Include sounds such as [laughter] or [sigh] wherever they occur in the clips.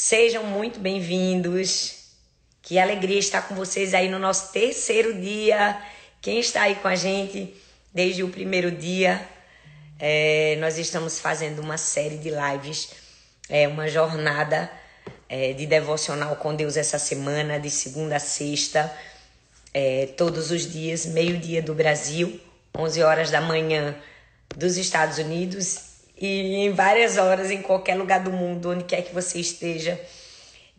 Sejam muito bem-vindos. Que alegria estar com vocês aí no nosso terceiro dia. Quem está aí com a gente desde o primeiro dia? É, nós estamos fazendo uma série de lives, é, uma jornada é, de devocional com Deus essa semana, de segunda a sexta, é, todos os dias, meio-dia do Brasil, 11 horas da manhã dos Estados Unidos e em várias horas, em qualquer lugar do mundo, onde quer que você esteja,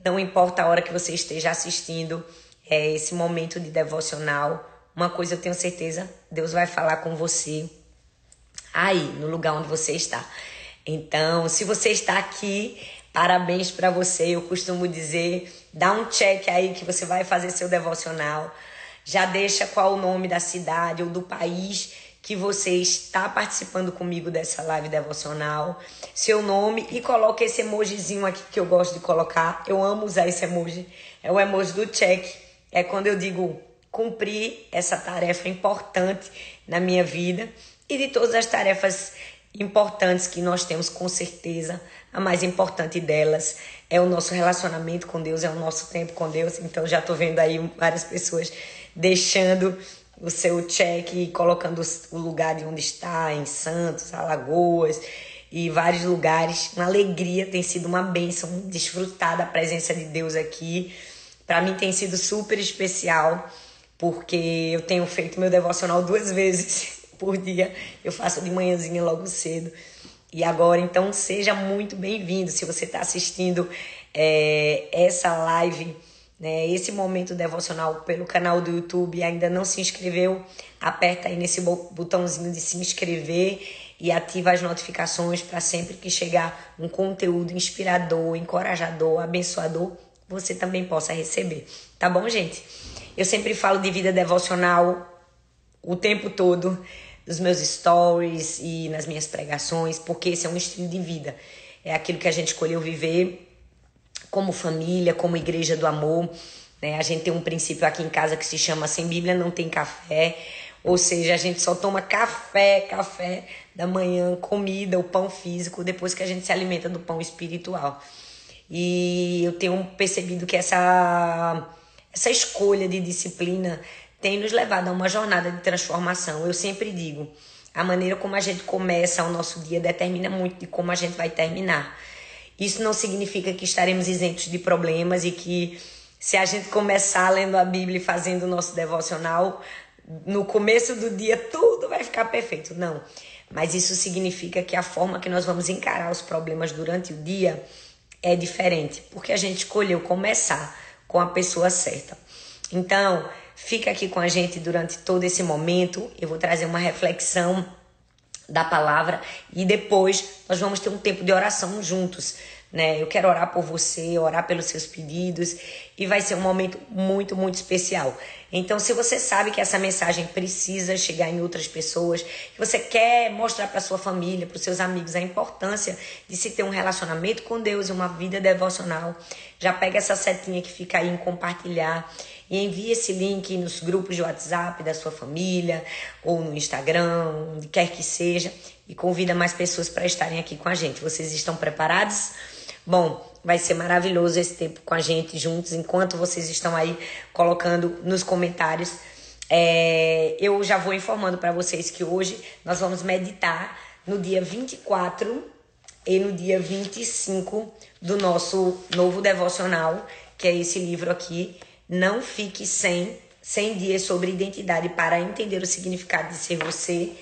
não importa a hora que você esteja assistindo é, esse momento de devocional, uma coisa eu tenho certeza, Deus vai falar com você aí, no lugar onde você está. Então, se você está aqui, parabéns para você. Eu costumo dizer, dá um check aí que você vai fazer seu devocional. Já deixa qual o nome da cidade ou do país que você está participando comigo dessa live devocional, seu nome e coloque esse emojizinho aqui que eu gosto de colocar. Eu amo usar esse emoji. É o emoji do check. É quando eu digo cumprir essa tarefa importante na minha vida e de todas as tarefas importantes que nós temos com certeza. A mais importante delas é o nosso relacionamento com Deus, é o nosso tempo com Deus. Então já tô vendo aí várias pessoas deixando o seu check colocando o lugar de onde está, em Santos, Alagoas e vários lugares. Uma alegria, tem sido uma bênção desfrutar da presença de Deus aqui. Para mim tem sido super especial, porque eu tenho feito meu devocional duas [laughs] vezes por dia. Eu faço de manhãzinha logo cedo. E agora, então, seja muito bem-vindo. Se você está assistindo é, essa live né, esse momento devocional pelo canal do YouTube ainda não se inscreveu, aperta aí nesse botãozinho de se inscrever e ativa as notificações para sempre que chegar um conteúdo inspirador, encorajador, abençoador, você também possa receber. Tá bom, gente? Eu sempre falo de vida devocional o tempo todo nos meus stories e nas minhas pregações, porque esse é um estilo de vida. É aquilo que a gente escolheu viver como família, como igreja do amor. Né? A gente tem um princípio aqui em casa que se chama sem Bíblia não tem café. Ou seja, a gente só toma café, café da manhã, comida, o pão físico, depois que a gente se alimenta do pão espiritual. E eu tenho percebido que essa, essa escolha de disciplina tem nos levado a uma jornada de transformação. Eu sempre digo, a maneira como a gente começa o nosso dia determina muito de como a gente vai terminar. Isso não significa que estaremos isentos de problemas e que se a gente começar lendo a Bíblia e fazendo o nosso devocional, no começo do dia tudo vai ficar perfeito. Não. Mas isso significa que a forma que nós vamos encarar os problemas durante o dia é diferente, porque a gente escolheu começar com a pessoa certa. Então, fica aqui com a gente durante todo esse momento. Eu vou trazer uma reflexão da palavra e depois nós vamos ter um tempo de oração juntos. Né? Eu quero orar por você, orar pelos seus pedidos e vai ser um momento muito, muito especial. Então, se você sabe que essa mensagem precisa chegar em outras pessoas, que você quer mostrar para sua família, para os seus amigos a importância de se ter um relacionamento com Deus e uma vida devocional, já pega essa setinha que fica aí em compartilhar e envie esse link nos grupos de WhatsApp da sua família ou no Instagram, onde quer que seja, e convida mais pessoas para estarem aqui com a gente. Vocês estão preparados? Bom, vai ser maravilhoso esse tempo com a gente juntos, enquanto vocês estão aí colocando nos comentários. É, eu já vou informando para vocês que hoje nós vamos meditar no dia 24 e no dia 25 do nosso novo devocional, que é esse livro aqui, Não Fique Sem, 100 Dias sobre Identidade para Entender o Significado de Ser Você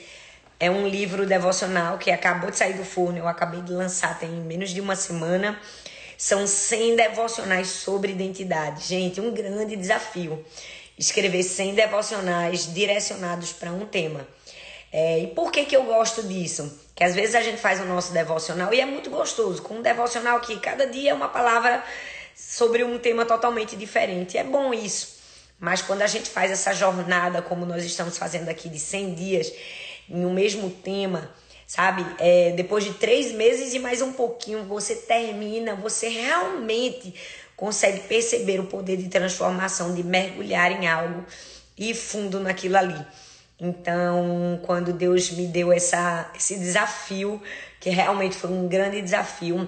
é um livro devocional que acabou de sair do forno, eu acabei de lançar tem menos de uma semana. São 100 devocionais sobre identidade. Gente, um grande desafio. Escrever 100 devocionais direcionados para um tema. É, e por que, que eu gosto disso? Que às vezes a gente faz o nosso devocional e é muito gostoso, com um devocional que cada dia é uma palavra sobre um tema totalmente diferente. É bom isso. Mas quando a gente faz essa jornada, como nós estamos fazendo aqui, de 100 dias, em um mesmo tema, sabe? É, depois de três meses e mais um pouquinho, você termina, você realmente consegue perceber o poder de transformação, de mergulhar em algo e fundo naquilo ali. Então, quando Deus me deu essa, esse desafio, que realmente foi um grande desafio,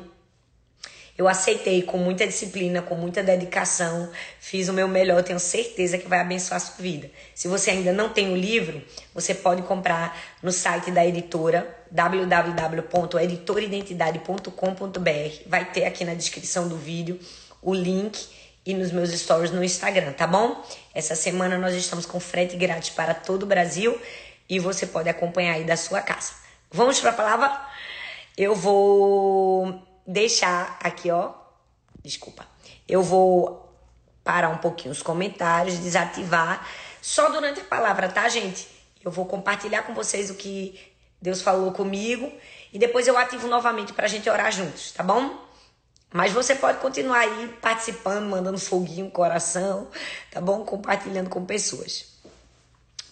Eu aceitei com muita disciplina, com muita dedicação, fiz o meu melhor, tenho certeza que vai abençoar a sua vida. Se você ainda não tem o livro, você pode comprar no site da editora www.editoridentidade.com.br. Vai ter aqui na descrição do vídeo o link e nos meus stories no Instagram, tá bom? Essa semana nós estamos com frete grátis para todo o Brasil e você pode acompanhar aí da sua casa. Vamos para a palavra? Eu vou deixar aqui, ó. Desculpa. Eu vou parar um pouquinho os comentários, desativar só durante a palavra, tá, gente? Eu vou compartilhar com vocês o que Deus falou comigo e depois eu ativo novamente pra gente orar juntos, tá bom? Mas você pode continuar aí participando, mandando foguinho, coração, tá bom? Compartilhando com pessoas.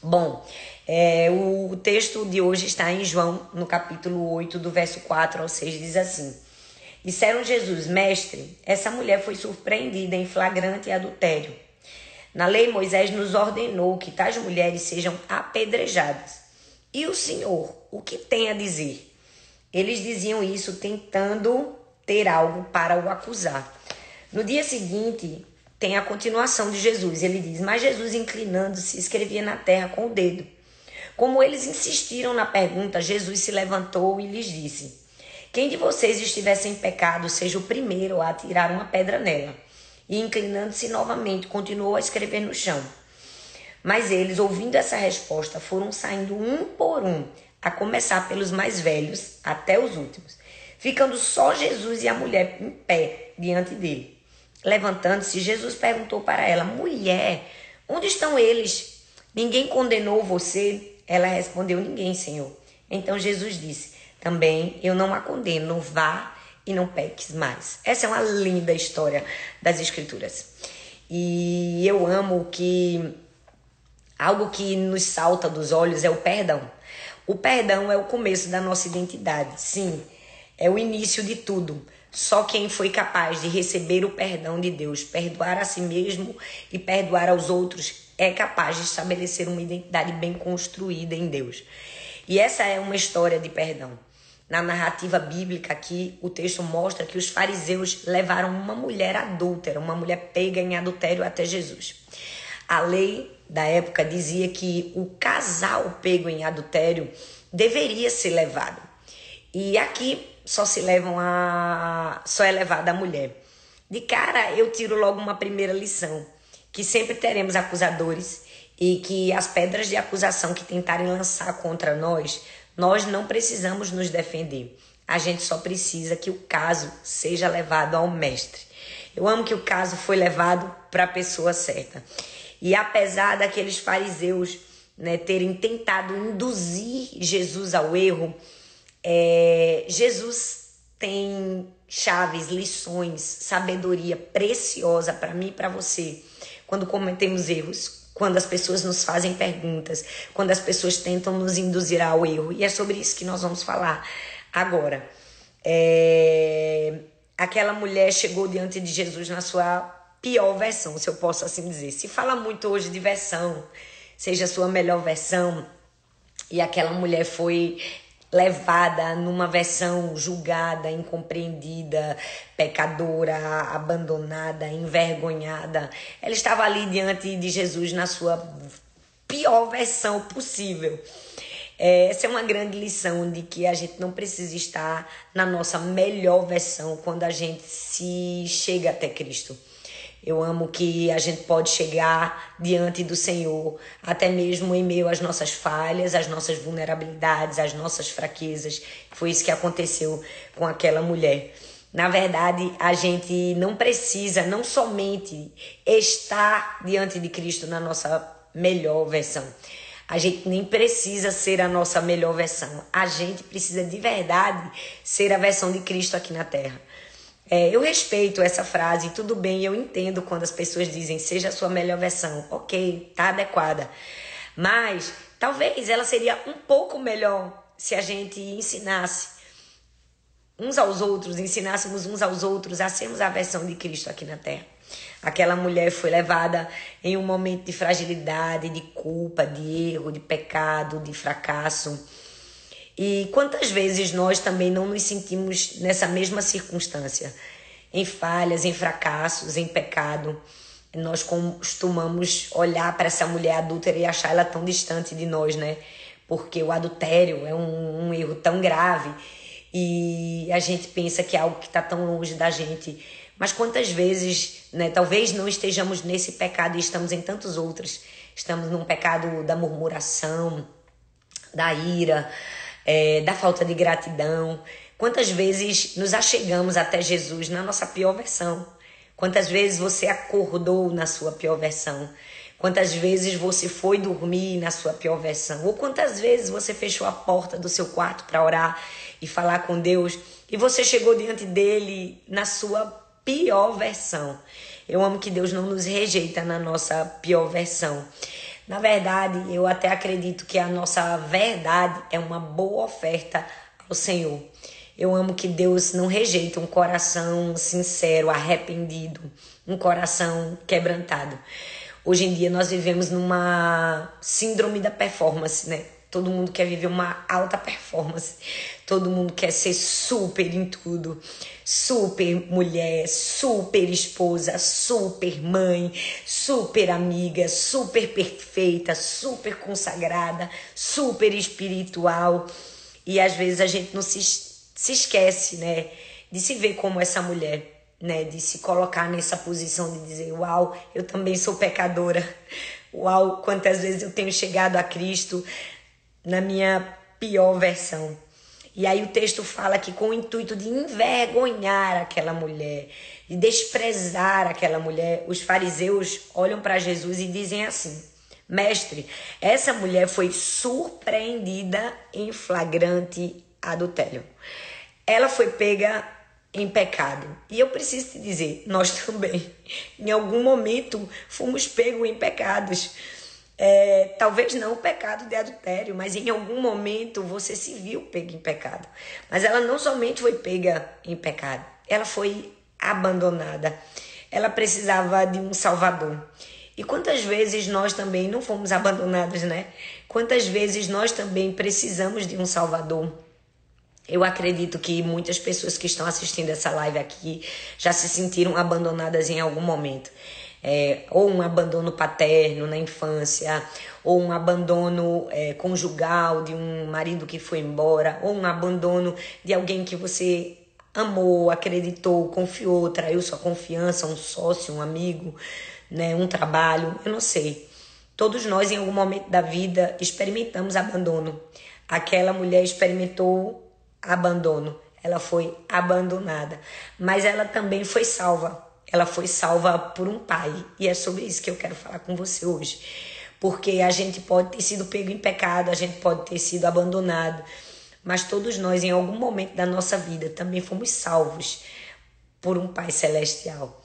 Bom, é, o texto de hoje está em João, no capítulo 8, do verso 4 ao 6, diz assim: Disseram Jesus, mestre, essa mulher foi surpreendida em flagrante adultério. Na lei, Moisés nos ordenou que tais mulheres sejam apedrejadas. E o Senhor, o que tem a dizer? Eles diziam isso tentando ter algo para o acusar. No dia seguinte, tem a continuação de Jesus. Ele diz: Mas Jesus, inclinando-se, escrevia na terra com o dedo. Como eles insistiram na pergunta, Jesus se levantou e lhes disse: quem de vocês estiver sem pecado, seja o primeiro a atirar uma pedra nela. E inclinando-se novamente, continuou a escrever no chão. Mas eles, ouvindo essa resposta, foram saindo um por um, a começar pelos mais velhos até os últimos, ficando só Jesus e a mulher em pé diante dele. Levantando-se, Jesus perguntou para ela: Mulher, onde estão eles? Ninguém condenou você? Ela respondeu: Ninguém, Senhor. Então Jesus disse: também eu não a condeno, vá e não peques mais. Essa é uma linda história das Escrituras. E eu amo que algo que nos salta dos olhos é o perdão. O perdão é o começo da nossa identidade, sim, é o início de tudo. Só quem foi capaz de receber o perdão de Deus, perdoar a si mesmo e perdoar aos outros, é capaz de estabelecer uma identidade bem construída em Deus. E essa é uma história de perdão. Na narrativa bíblica aqui, o texto mostra que os fariseus levaram uma mulher adúltera, uma mulher pega em adultério até Jesus. A lei da época dizia que o casal pego em adultério deveria ser levado. E aqui só se levam a só é levada a mulher. De cara, eu tiro logo uma primeira lição, que sempre teremos acusadores e que as pedras de acusação que tentarem lançar contra nós nós não precisamos nos defender. A gente só precisa que o caso seja levado ao mestre. Eu amo que o caso foi levado para a pessoa certa. E apesar daqueles fariseus né, terem tentado induzir Jesus ao erro, é, Jesus tem chaves, lições, sabedoria preciosa para mim e para você quando cometemos erros quando as pessoas nos fazem perguntas, quando as pessoas tentam nos induzir ao erro. E é sobre isso que nós vamos falar agora. É... Aquela mulher chegou diante de Jesus na sua pior versão, se eu posso assim dizer. Se fala muito hoje de versão, seja a sua melhor versão. E aquela mulher foi levada numa versão julgada, incompreendida, pecadora, abandonada, envergonhada. Ela estava ali diante de Jesus na sua pior versão possível. É, essa é uma grande lição de que a gente não precisa estar na nossa melhor versão quando a gente se chega até Cristo. Eu amo que a gente pode chegar diante do Senhor, até mesmo em meio às nossas falhas, às nossas vulnerabilidades, às nossas fraquezas. Foi isso que aconteceu com aquela mulher. Na verdade, a gente não precisa não somente estar diante de Cristo na nossa melhor versão. A gente nem precisa ser a nossa melhor versão. A gente precisa de verdade ser a versão de Cristo aqui na terra. É, eu respeito essa frase, tudo bem, eu entendo quando as pessoas dizem seja a sua melhor versão. Ok, tá adequada. Mas talvez ela seria um pouco melhor se a gente ensinasse uns aos outros, ensinássemos uns aos outros a sermos a versão de Cristo aqui na terra. Aquela mulher foi levada em um momento de fragilidade, de culpa, de erro, de pecado, de fracasso e quantas vezes nós também não nos sentimos nessa mesma circunstância? em falhas, em fracassos, em pecado. Nós costumamos olhar para essa mulher adúltera e achar ela tão distante de nós, né? Porque o adultério é um, um erro tão grave e a gente pensa que é algo que está tão longe da gente. Mas quantas vezes, né, talvez não estejamos nesse pecado e estamos em tantos outros. Estamos num pecado da murmuração, da ira, é, da falta de gratidão. Quantas vezes nos achegamos até Jesus na nossa pior versão? Quantas vezes você acordou na sua pior versão? Quantas vezes você foi dormir na sua pior versão? Ou quantas vezes você fechou a porta do seu quarto para orar e falar com Deus e você chegou diante dele na sua pior versão? Eu amo que Deus não nos rejeita na nossa pior versão. Na verdade, eu até acredito que a nossa verdade é uma boa oferta ao Senhor. Eu amo que Deus não rejeita um coração sincero, arrependido, um coração quebrantado. Hoje em dia nós vivemos numa síndrome da performance, né? Todo mundo quer viver uma alta performance. Todo mundo quer ser super em tudo. Super mulher, super esposa, super mãe, super amiga, super perfeita, super consagrada, super espiritual. E às vezes a gente não se, se esquece, né? De se ver como essa mulher né, de se colocar nessa posição de dizer, uau, eu também sou pecadora. Uau, quantas vezes eu tenho chegado a Cristo na minha pior versão. E aí o texto fala que com o intuito de envergonhar aquela mulher, de desprezar aquela mulher, os fariseus olham para Jesus e dizem assim: Mestre, essa mulher foi surpreendida em flagrante adultério. Ela foi pega em pecado. E eu preciso te dizer, nós também, em algum momento, fomos pegos em pecados. É, talvez não o pecado de adultério, mas em algum momento você se viu pega em pecado. Mas ela não somente foi pega em pecado, ela foi abandonada. Ela precisava de um salvador. E quantas vezes nós também não fomos abandonados, né? Quantas vezes nós também precisamos de um salvador? Eu acredito que muitas pessoas que estão assistindo essa live aqui já se sentiram abandonadas em algum momento. É, ou um abandono paterno na infância, ou um abandono é, conjugal de um marido que foi embora, ou um abandono de alguém que você amou, acreditou, confiou, traiu sua confiança, um sócio, um amigo, né, um trabalho, eu não sei. Todos nós, em algum momento da vida, experimentamos abandono. Aquela mulher experimentou abandono. Ela foi abandonada, mas ela também foi salva. Ela foi salva por um pai, e é sobre isso que eu quero falar com você hoje. Porque a gente pode ter sido pego em pecado, a gente pode ter sido abandonado, mas todos nós, em algum momento da nossa vida, também fomos salvos por um Pai Celestial.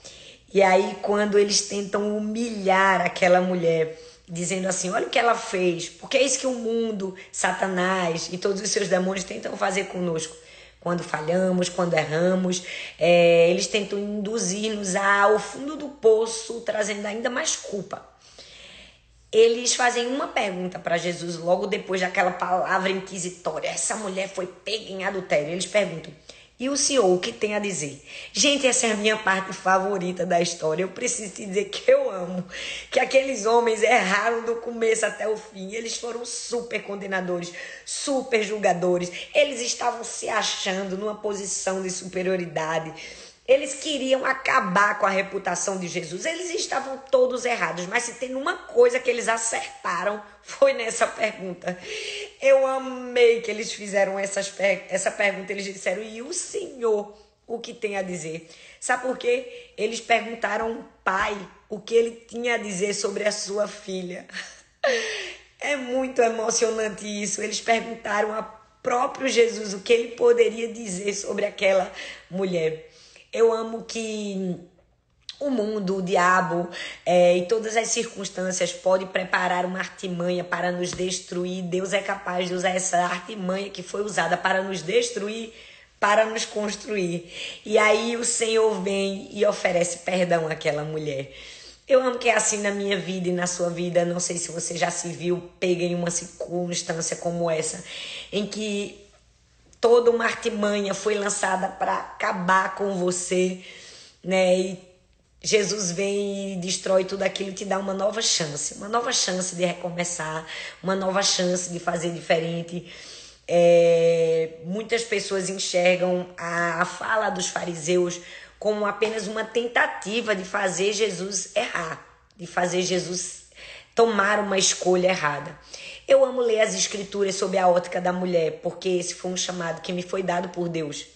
E aí, quando eles tentam humilhar aquela mulher, dizendo assim: olha o que ela fez, porque é isso que o mundo, Satanás e todos os seus demônios tentam fazer conosco. Quando falhamos, quando erramos, é, eles tentam induzir-nos ao fundo do poço, trazendo ainda mais culpa. Eles fazem uma pergunta para Jesus logo depois daquela palavra inquisitória: essa mulher foi pega em adultério. Eles perguntam: e o senhor, o que tem a dizer? Gente, essa é a minha parte favorita da história. Eu preciso te dizer que eu amo. Que aqueles homens erraram do começo até o fim. Eles foram super condenadores, super julgadores. Eles estavam se achando numa posição de superioridade. Eles queriam acabar com a reputação de Jesus. Eles estavam todos errados, mas se tem uma coisa que eles acertaram foi nessa pergunta. Eu amei que eles fizeram essas, essa pergunta. Eles disseram: "E o Senhor, o que tem a dizer?" Sabe por quê? Eles perguntaram ao pai o que ele tinha a dizer sobre a sua filha. [laughs] É muito emocionante isso. Eles perguntaram a próprio Jesus o que ele poderia dizer sobre aquela mulher. Eu amo que o mundo, o diabo é, e todas as circunstâncias podem preparar uma artimanha para nos destruir. Deus é capaz de usar essa artimanha que foi usada para nos destruir, para nos construir. E aí o Senhor vem e oferece perdão àquela mulher. Eu amo que é assim na minha vida e na sua vida. Não sei se você já se viu pega em uma circunstância como essa, em que toda uma artimanha foi lançada para acabar com você. né? E Jesus vem e destrói tudo aquilo e te dá uma nova chance, uma nova chance de recomeçar, uma nova chance de fazer diferente. É, muitas pessoas enxergam a, a fala dos fariseus como apenas uma tentativa de fazer Jesus errar, de fazer Jesus tomar uma escolha errada. Eu amo ler as escrituras sob a ótica da mulher, porque esse foi um chamado que me foi dado por Deus.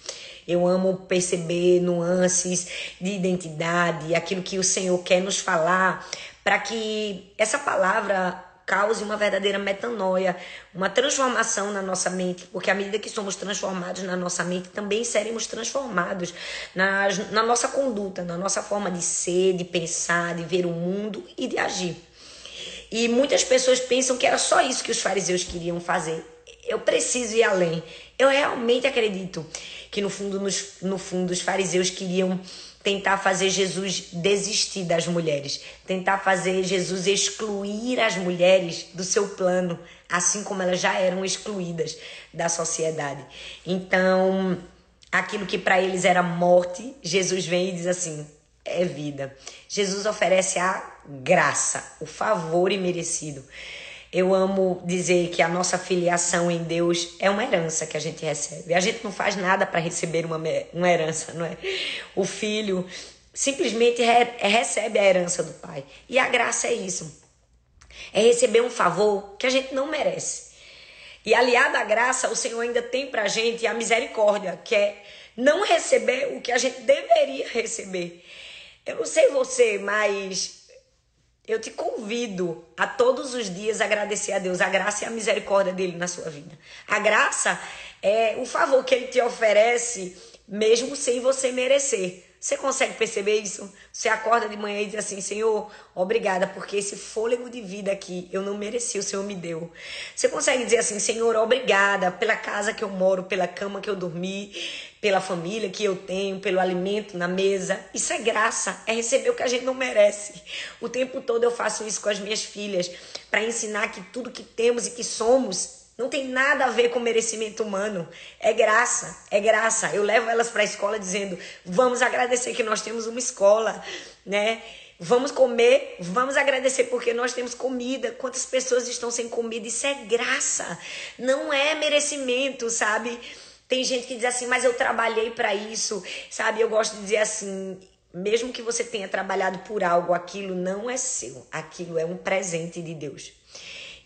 Eu amo perceber nuances de identidade, aquilo que o Senhor quer nos falar, para que essa palavra cause uma verdadeira metanoia, uma transformação na nossa mente, porque à medida que somos transformados na nossa mente, também seremos transformados na, na nossa conduta, na nossa forma de ser, de pensar, de ver o mundo e de agir. E muitas pessoas pensam que era só isso que os fariseus queriam fazer. Eu preciso ir além. Eu realmente acredito que no fundo, nos, no fundo, os fariseus queriam tentar fazer Jesus desistir das mulheres, tentar fazer Jesus excluir as mulheres do seu plano, assim como elas já eram excluídas da sociedade. Então, aquilo que para eles era morte, Jesus vem e diz assim: é vida. Jesus oferece a graça, o favor imerecido. Eu amo dizer que a nossa filiação em Deus é uma herança que a gente recebe. A gente não faz nada para receber uma, uma herança, não é? O filho simplesmente re, recebe a herança do pai. E a graça é isso. É receber um favor que a gente não merece. E aliado à graça, o Senhor ainda tem pra gente a misericórdia, que é não receber o que a gente deveria receber. Eu não sei você, mas eu te convido a todos os dias agradecer a Deus a graça e a misericórdia dele na sua vida. A graça é o favor que ele te oferece, mesmo sem você merecer. Você consegue perceber isso? Você acorda de manhã e diz assim: Senhor, obrigada, porque esse fôlego de vida aqui eu não mereci, o Senhor me deu. Você consegue dizer assim: Senhor, obrigada pela casa que eu moro, pela cama que eu dormi, pela família que eu tenho, pelo alimento na mesa. Isso é graça, é receber o que a gente não merece. O tempo todo eu faço isso com as minhas filhas, para ensinar que tudo que temos e que somos não tem nada a ver com merecimento humano. É graça, é graça. Eu levo elas para a escola dizendo: vamos agradecer que nós temos uma escola, né? Vamos comer, vamos agradecer porque nós temos comida. Quantas pessoas estão sem comida? Isso é graça, não é merecimento, sabe? Tem gente que diz assim, mas eu trabalhei para isso, sabe? Eu gosto de dizer assim, mesmo que você tenha trabalhado por algo, aquilo não é seu, aquilo é um presente de Deus.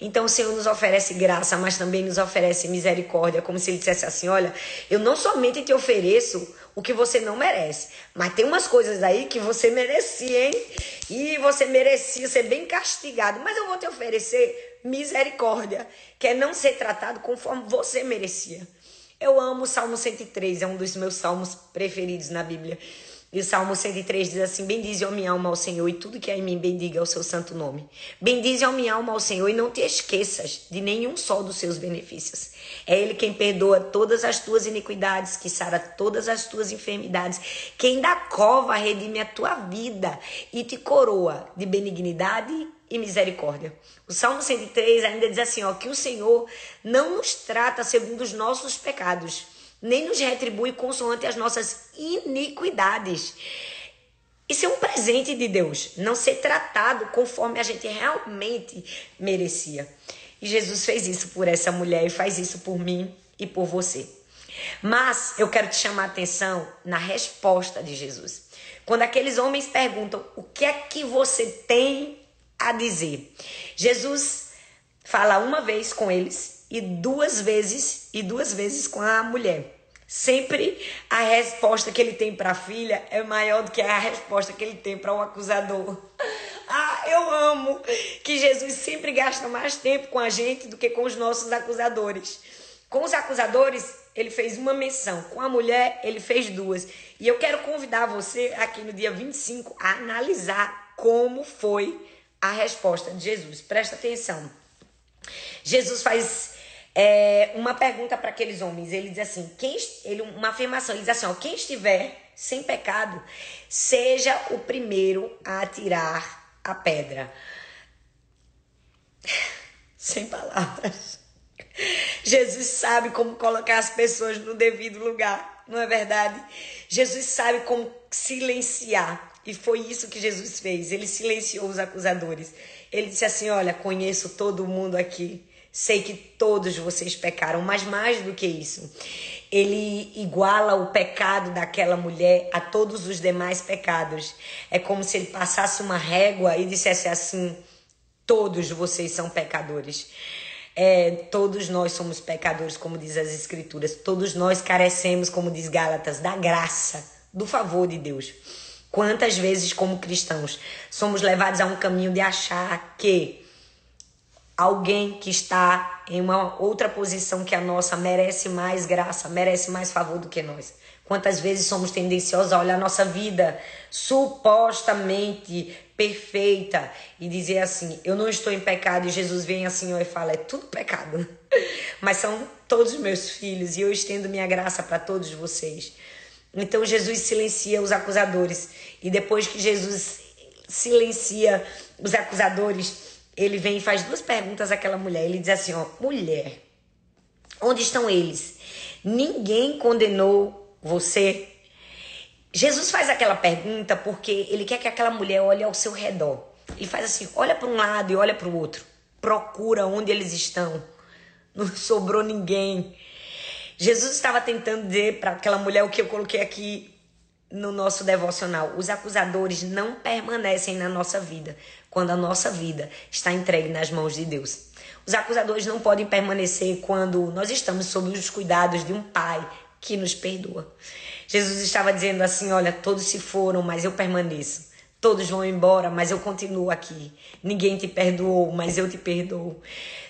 Então o Senhor nos oferece graça, mas também nos oferece misericórdia, como se ele dissesse assim: Olha, eu não somente te ofereço o que você não merece, mas tem umas coisas aí que você merecia, hein? E você merecia ser bem castigado, mas eu vou te oferecer misericórdia, que é não ser tratado conforme você merecia. Eu amo o Salmo 103, é um dos meus salmos preferidos na Bíblia. E o Salmo 103 diz assim: Bendize, ó minha alma, ao Senhor, e tudo que há em mim bendiga o seu santo nome. Bendize, ó minha alma, ao Senhor, e não te esqueças de nenhum só dos seus benefícios. É Ele quem perdoa todas as tuas iniquidades, que sara todas as tuas enfermidades, quem da cova redime a tua vida e te coroa de benignidade e misericórdia. O Salmo 103 ainda diz assim: ó, que o Senhor não nos trata segundo os nossos pecados nem nos retribui consoante as nossas iniquidades. Isso é um presente de Deus, não ser tratado conforme a gente realmente merecia. E Jesus fez isso por essa mulher e faz isso por mim e por você. Mas eu quero te chamar a atenção na resposta de Jesus. Quando aqueles homens perguntam: "O que é que você tem a dizer?" Jesus fala uma vez com eles e duas vezes e duas vezes com a mulher. Sempre a resposta que ele tem para a filha é maior do que a resposta que ele tem para o acusador. [laughs] Ah, eu amo que Jesus sempre gasta mais tempo com a gente do que com os nossos acusadores. Com os acusadores, ele fez uma menção. Com a mulher, ele fez duas. E eu quero convidar você aqui no dia 25 a analisar como foi a resposta de Jesus. Presta atenção. Jesus faz é, uma pergunta para aqueles homens. Ele diz assim: quem, ele, uma afirmação, ele diz assim: ó, quem estiver sem pecado, seja o primeiro a atirar a pedra. [laughs] Sem palavras. Jesus sabe como colocar as pessoas no devido lugar. não é verdade? Jesus sabe como silenciar. E foi isso que Jesus fez. Ele silenciou os acusadores. Ele disse assim: Olha, conheço todo mundo aqui. Sei que todos vocês pecaram, mas mais do que isso, ele iguala o pecado daquela mulher a todos os demais pecados. É como se ele passasse uma régua e dissesse assim: todos vocês são pecadores. É, todos nós somos pecadores, como diz as Escrituras. Todos nós carecemos, como diz Gálatas, da graça, do favor de Deus. Quantas vezes, como cristãos, somos levados a um caminho de achar que alguém que está em uma outra posição que a nossa merece mais graça, merece mais favor do que nós. Quantas vezes somos tendenciosos a olhar nossa vida supostamente perfeita e dizer assim: eu não estou em pecado, e Jesus vem assim e fala: é tudo pecado, [laughs] mas são todos meus filhos e eu estendo minha graça para todos vocês. Então Jesus silencia os acusadores e depois que Jesus silencia os acusadores, ele vem e faz duas perguntas àquela mulher. Ele diz assim: ó, mulher, onde estão eles? Ninguém condenou você? Jesus faz aquela pergunta porque ele quer que aquela mulher olhe ao seu redor. Ele faz assim: olha para um lado e olha para o outro. Procura onde eles estão. Não [laughs] sobrou ninguém. Jesus estava tentando dizer para aquela mulher o que eu coloquei aqui no nosso devocional. Os acusadores não permanecem na nossa vida quando a nossa vida está entregue nas mãos de Deus. Os acusadores não podem permanecer quando nós estamos sob os cuidados de um pai que nos perdoa. Jesus estava dizendo assim: Olha, todos se foram, mas eu permaneço. Todos vão embora, mas eu continuo aqui. Ninguém te perdoou, mas eu te perdoo.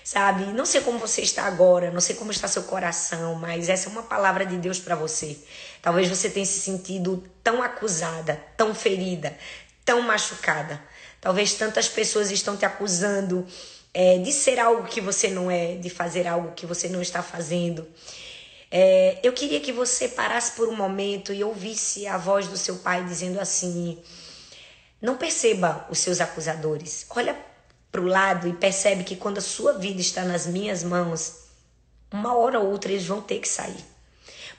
Sabe? Não sei como você está agora, não sei como está seu coração, mas essa é uma palavra de Deus para você. Talvez você tenha se sentido tão acusada, tão ferida, tão machucada. Talvez tantas pessoas estão te acusando é, de ser algo que você não é, de fazer algo que você não está fazendo. É, eu queria que você parasse por um momento e ouvisse a voz do seu pai dizendo assim: não perceba os seus acusadores. Olha para o lado e percebe que quando a sua vida está nas minhas mãos, uma hora ou outra eles vão ter que sair.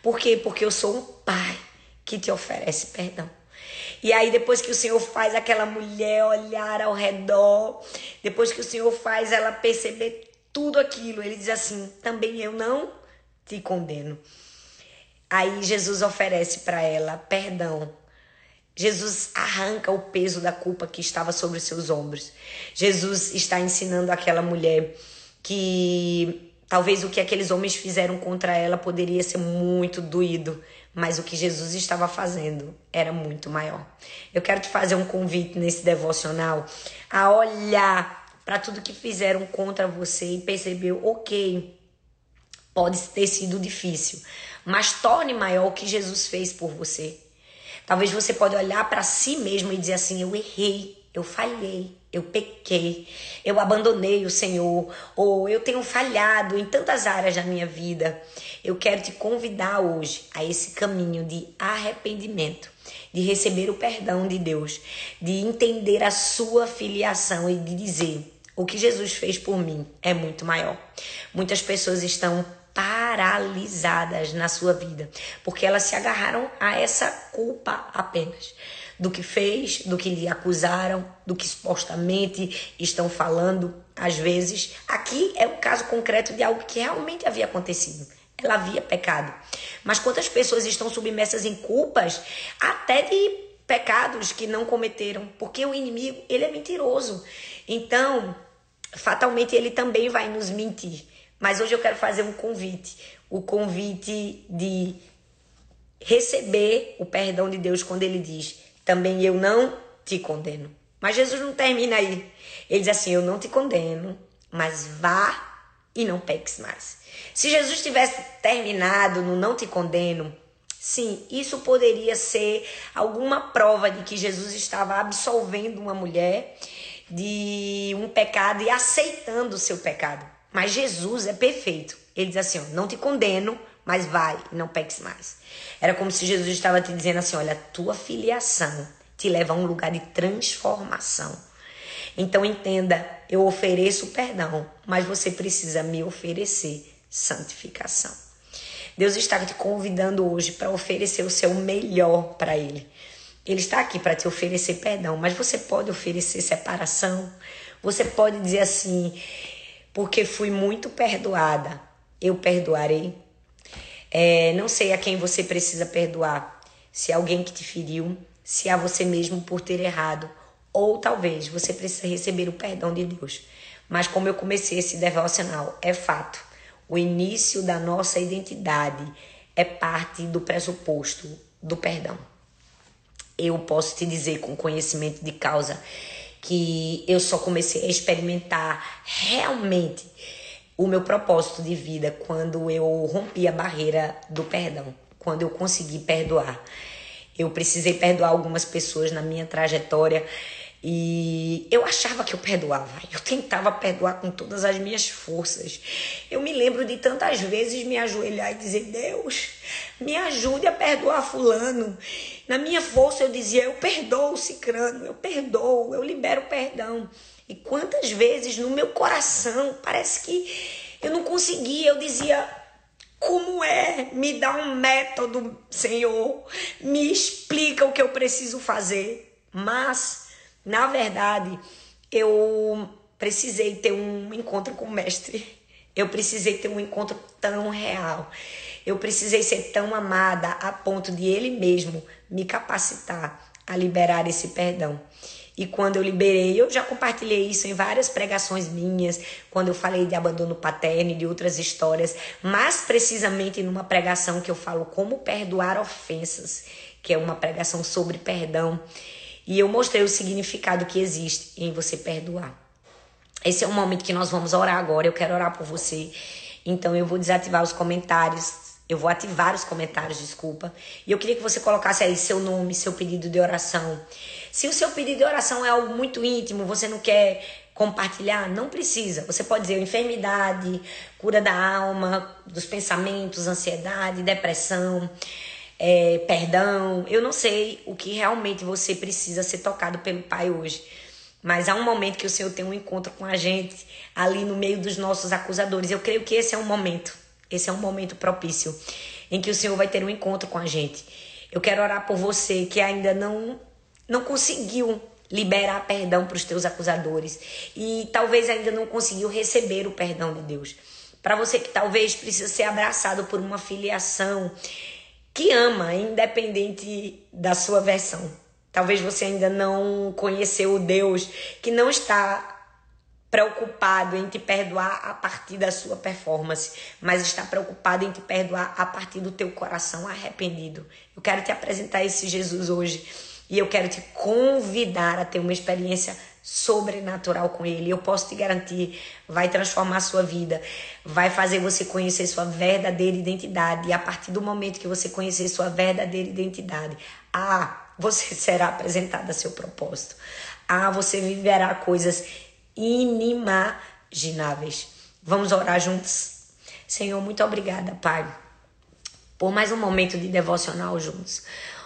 Por quê? Porque eu sou um pai que te oferece perdão. E aí, depois que o Senhor faz aquela mulher olhar ao redor, depois que o Senhor faz ela perceber tudo aquilo, ele diz assim: também eu não te condeno. Aí Jesus oferece para ela perdão Jesus arranca o peso da culpa que estava sobre os seus ombros. Jesus está ensinando aquela mulher que talvez o que aqueles homens fizeram contra ela poderia ser muito doído, mas o que Jesus estava fazendo era muito maior. Eu quero te fazer um convite nesse devocional a olhar para tudo que fizeram contra você e perceber, ok, pode ter sido difícil, mas torne maior o que Jesus fez por você. Talvez você pode olhar para si mesmo e dizer assim: eu errei, eu falhei, eu pequei, eu abandonei o Senhor, ou eu tenho falhado em tantas áreas da minha vida. Eu quero te convidar hoje a esse caminho de arrependimento, de receber o perdão de Deus, de entender a sua filiação e de dizer: o que Jesus fez por mim é muito maior. Muitas pessoas estão paralisadas na sua vida, porque elas se agarraram a essa culpa apenas do que fez, do que lhe acusaram, do que supostamente estão falando. Às vezes, aqui é o caso concreto de algo que realmente havia acontecido. Ela havia pecado. Mas quantas pessoas estão submersas em culpas até de pecados que não cometeram, porque o inimigo, ele é mentiroso. Então, fatalmente ele também vai nos mentir. Mas hoje eu quero fazer um convite, o convite de receber o perdão de Deus quando ele diz: "Também eu não te condeno". Mas Jesus não termina aí. Ele diz assim: "Eu não te condeno, mas vá e não peques mais". Se Jesus tivesse terminado no não te condeno, sim, isso poderia ser alguma prova de que Jesus estava absolvendo uma mulher de um pecado e aceitando o seu pecado. Mas Jesus é perfeito. Ele diz assim: não te condeno, mas vai e não peques mais. Era como se Jesus estava te dizendo assim: olha, tua filiação te leva a um lugar de transformação. Então entenda, eu ofereço perdão, mas você precisa me oferecer santificação. Deus está te convidando hoje para oferecer o seu melhor para Ele. Ele está aqui para te oferecer perdão, mas você pode oferecer separação. Você pode dizer assim: porque fui muito perdoada, eu perdoarei. É, não sei a quem você precisa perdoar. Se é alguém que te feriu, se é você mesmo por ter errado, ou talvez você precisa receber o perdão de Deus. Mas como eu comecei esse devocional, é fato. O início da nossa identidade é parte do pressuposto do perdão. Eu posso te dizer com conhecimento de causa que eu só comecei a experimentar realmente o meu propósito de vida quando eu rompi a barreira do perdão, quando eu consegui perdoar. Eu precisei perdoar algumas pessoas na minha trajetória e eu achava que eu perdoava. Eu tentava perdoar com todas as minhas forças. Eu me lembro de tantas vezes me ajoelhar e dizer: Deus, me ajude a perdoar Fulano. Na minha força eu dizia: Eu perdoo Cicrano, eu perdoo, eu libero perdão. E quantas vezes no meu coração parece que eu não conseguia, eu dizia: Como é? Me dá um método, Senhor, me explica o que eu preciso fazer. Mas na verdade, eu precisei ter um encontro com o mestre. Eu precisei ter um encontro tão real. Eu precisei ser tão amada a ponto de ele mesmo me capacitar a liberar esse perdão. E quando eu liberei, eu já compartilhei isso em várias pregações minhas, quando eu falei de abandono paterno e de outras histórias, mais precisamente numa pregação que eu falo como perdoar ofensas, que é uma pregação sobre perdão. E eu mostrei o significado que existe em você perdoar. Esse é o momento que nós vamos orar agora. Eu quero orar por você. Então eu vou desativar os comentários. Eu vou ativar os comentários, desculpa. E eu queria que você colocasse aí seu nome, seu pedido de oração. Se o seu pedido de oração é algo muito íntimo, você não quer compartilhar, não precisa. Você pode dizer enfermidade, cura da alma, dos pensamentos, ansiedade, depressão é, perdão. Eu não sei o que realmente você precisa ser tocado pelo Pai hoje. Mas há um momento que o Senhor tem um encontro com a gente ali no meio dos nossos acusadores. Eu creio que esse é um momento. Esse é um momento propício em que o Senhor vai ter um encontro com a gente. Eu quero orar por você que ainda não não conseguiu liberar perdão para os teus acusadores e talvez ainda não conseguiu receber o perdão de Deus. Para você que talvez precisa ser abraçado por uma filiação que ama, independente da sua versão. Talvez você ainda não conheceu o Deus que não está preocupado em te perdoar a partir da sua performance, mas está preocupado em te perdoar a partir do teu coração arrependido. Eu quero te apresentar esse Jesus hoje e eu quero te convidar a ter uma experiência sobrenatural com ele. Eu posso te garantir, vai transformar a sua vida, vai fazer você conhecer sua verdadeira identidade. E a partir do momento que você conhecer sua verdadeira identidade, ah, você [laughs] será apresentado a seu propósito. Ah, você viverá coisas inimagináveis. Vamos orar juntos? Senhor, muito obrigada, Pai, por mais um momento de devocional juntos.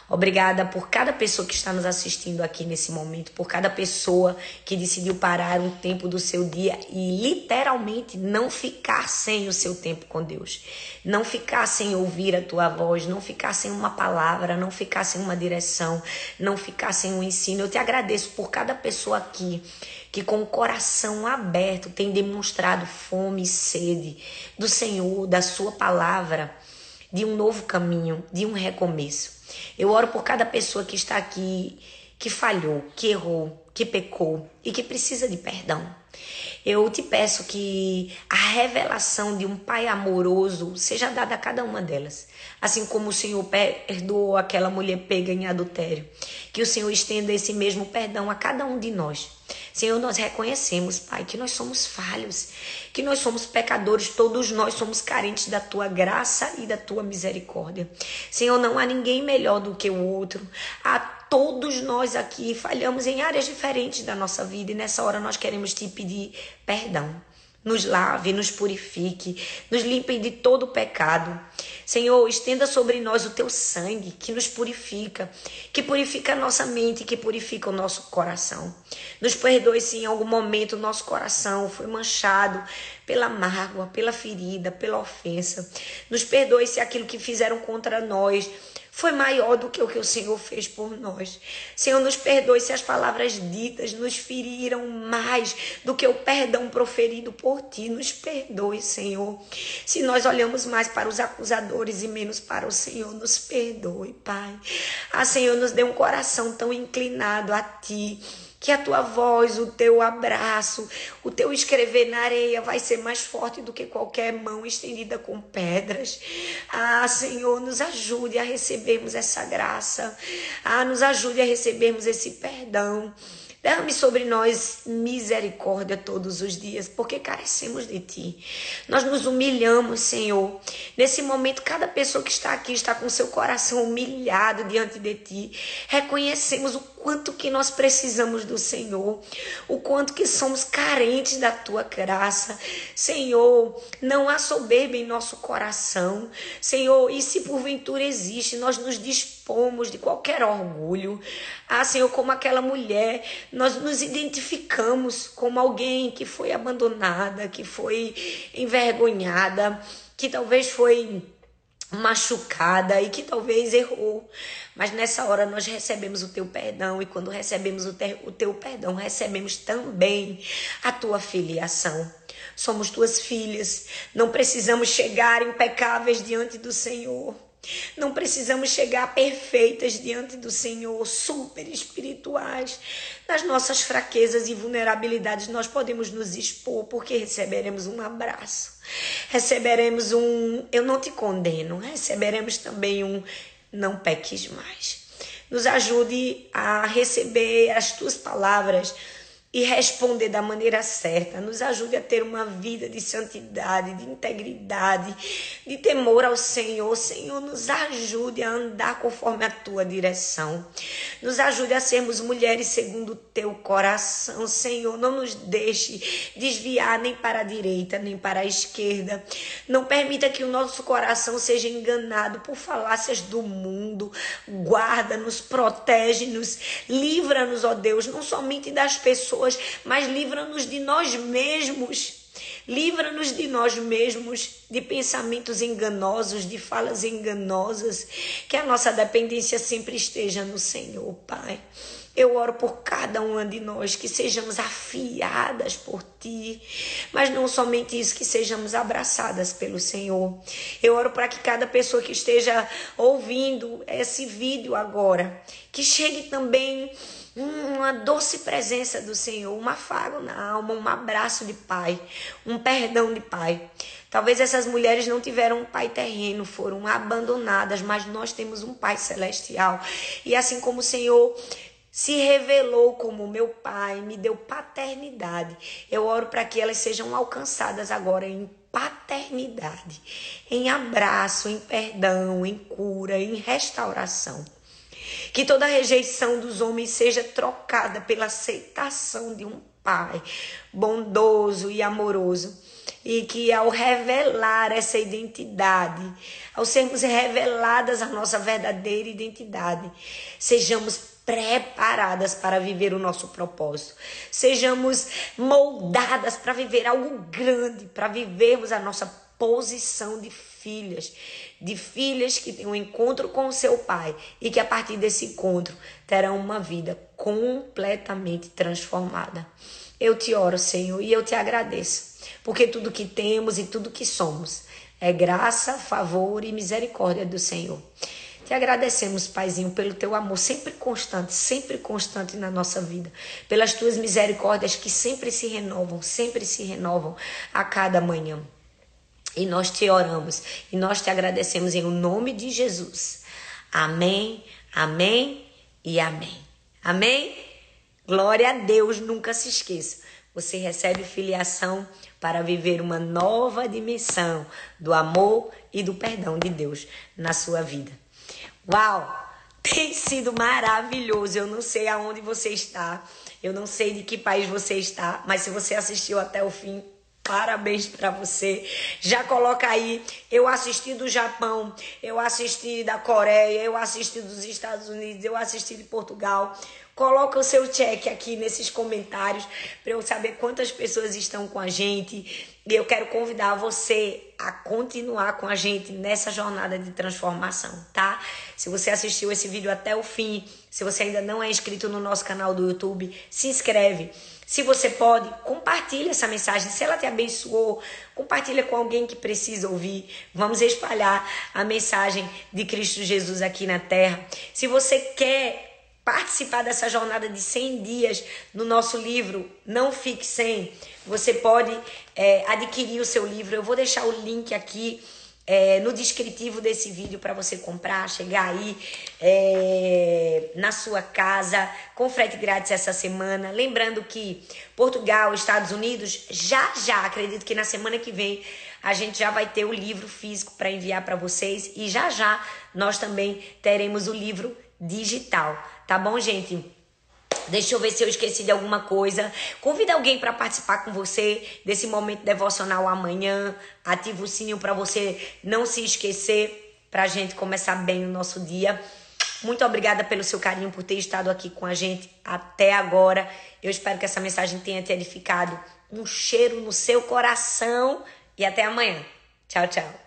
Obrigada por cada pessoa que está nos assistindo aqui nesse momento, por cada pessoa que decidiu parar um tempo do seu dia e literalmente não ficar sem o seu tempo com Deus. Não ficar sem ouvir a tua voz, não ficar sem uma palavra, não ficar sem uma direção, não ficar sem um ensino. Eu te agradeço por cada pessoa aqui que com o coração aberto tem demonstrado fome e sede do Senhor, da sua palavra, de um novo caminho, de um recomeço. Eu oro por cada pessoa que está aqui, que falhou, que errou, que pecou e que precisa de perdão. Eu te peço que a revelação de um Pai amoroso seja dada a cada uma delas. Assim como o Senhor perdoou aquela mulher pega em adultério. Que o Senhor estenda esse mesmo perdão a cada um de nós. Senhor, nós reconhecemos, Pai, que nós somos falhos, que nós somos pecadores, todos nós somos carentes da tua graça e da tua misericórdia. Senhor, não há ninguém melhor do que o outro. A todos nós aqui falhamos em áreas diferentes da nossa vida e nessa hora nós queremos te pedir perdão. Nos lave, nos purifique, nos limpe de todo pecado. Senhor, estenda sobre nós o teu sangue que nos purifica, que purifica a nossa mente, que purifica o nosso coração. Nos perdoe se em algum momento o nosso coração foi manchado pela mágoa, pela ferida, pela ofensa. Nos perdoe se aquilo que fizeram contra nós foi maior do que o que o Senhor fez por nós. Senhor, nos perdoe se as palavras ditas nos feriram mais do que o perdão proferido por ti. Nos perdoe, Senhor. Se nós olhamos mais para os acusadores e menos para o Senhor, nos perdoe, Pai. Ah, Senhor, nos dê um coração tão inclinado a ti que a tua voz, o teu abraço, o teu escrever na areia vai ser mais forte do que qualquer mão estendida com pedras. Ah, Senhor, nos ajude a recebermos essa graça. Ah, nos ajude a recebermos esse perdão. Derrame sobre nós misericórdia todos os dias, porque carecemos de Ti. Nós nos humilhamos, Senhor. Nesse momento, cada pessoa que está aqui está com seu coração humilhado diante de Ti. Reconhecemos o quanto que nós precisamos do Senhor, o quanto que somos carentes da tua graça. Senhor, não há soberba em nosso coração. Senhor, e se porventura existe, nós nos dispomos de qualquer orgulho. Ah, Senhor, como aquela mulher, nós nos identificamos como alguém que foi abandonada, que foi envergonhada, que talvez foi machucada e que talvez errou. Mas nessa hora nós recebemos o teu perdão e quando recebemos o, te, o teu perdão, recebemos também a tua filiação. Somos tuas filhas, não precisamos chegar impecáveis diante do Senhor. Não precisamos chegar perfeitas diante do Senhor, super espirituais. Nas nossas fraquezas e vulnerabilidades, nós podemos nos expor, porque receberemos um abraço, receberemos um eu não te condeno, receberemos também um não peques mais. Nos ajude a receber as tuas palavras e responder da maneira certa. Nos ajude a ter uma vida de santidade, de integridade, de temor ao Senhor. Senhor, nos ajude a andar conforme a tua direção. Nos ajude a sermos mulheres segundo o teu coração. Senhor, não nos deixe desviar nem para a direita, nem para a esquerda. Não permita que o nosso coração seja enganado por falácias do mundo. Guarda-nos, protege-nos, livra-nos, ó Deus, não somente das pessoas pessoas, mas livra-nos de nós mesmos. Livra-nos de nós mesmos, de pensamentos enganosos, de falas enganosas. Que a nossa dependência sempre esteja no Senhor, Pai. Eu oro por cada uma de nós que sejamos afiadas por ti, mas não somente isso, que sejamos abraçadas pelo Senhor. Eu oro para que cada pessoa que esteja ouvindo esse vídeo agora, que chegue também uma doce presença do Senhor, um afago na alma, um abraço de pai, um perdão de pai. Talvez essas mulheres não tiveram um pai terreno, foram abandonadas, mas nós temos um pai celestial. E assim como o Senhor se revelou como meu pai, me deu paternidade. Eu oro para que elas sejam alcançadas agora em paternidade, em abraço, em perdão, em cura, em restauração. Que toda rejeição dos homens seja trocada pela aceitação de um Pai bondoso e amoroso. E que ao revelar essa identidade, ao sermos reveladas a nossa verdadeira identidade, sejamos preparadas para viver o nosso propósito. Sejamos moldadas para viver algo grande, para vivermos a nossa posição de filhas de filhas que têm um encontro com o seu pai e que a partir desse encontro terão uma vida completamente transformada. Eu te oro, Senhor, e eu te agradeço, porque tudo que temos e tudo que somos é graça, favor e misericórdia do Senhor. Te agradecemos, Paizinho, pelo teu amor sempre constante, sempre constante na nossa vida, pelas tuas misericórdias que sempre se renovam, sempre se renovam a cada manhã. E nós te oramos e nós te agradecemos em nome de Jesus. Amém, amém e amém. Amém? Glória a Deus, nunca se esqueça. Você recebe filiação para viver uma nova dimensão do amor e do perdão de Deus na sua vida. Uau! Tem sido maravilhoso. Eu não sei aonde você está, eu não sei de que país você está, mas se você assistiu até o fim, Parabéns para você. Já coloca aí. Eu assisti do Japão, eu assisti da Coreia, eu assisti dos Estados Unidos, eu assisti de Portugal. Coloca o seu check aqui nesses comentários para eu saber quantas pessoas estão com a gente. E eu quero convidar você a continuar com a gente nessa jornada de transformação, tá? Se você assistiu esse vídeo até o fim, se você ainda não é inscrito no nosso canal do YouTube, se inscreve. Se você pode, compartilhe essa mensagem. Se ela te abençoou, compartilha com alguém que precisa ouvir. Vamos espalhar a mensagem de Cristo Jesus aqui na terra. Se você quer participar dessa jornada de 100 dias no nosso livro Não Fique Sem, você pode é, adquirir o seu livro. Eu vou deixar o link aqui é, no descritivo desse vídeo para você comprar, chegar aí é, na sua casa com frete grátis essa semana. Lembrando que Portugal, Estados Unidos, já já, acredito que na semana que vem a gente já vai ter o livro físico para enviar para vocês e já já nós também teremos o livro digital. Tá bom, gente? Deixa eu ver se eu esqueci de alguma coisa. Convida alguém para participar com você desse momento devocional amanhã. Ativa o sininho para você não se esquecer, para a gente começar bem o nosso dia. Muito obrigada pelo seu carinho, por ter estado aqui com a gente até agora. Eu espero que essa mensagem tenha te edificado. Um cheiro no seu coração e até amanhã. Tchau, tchau.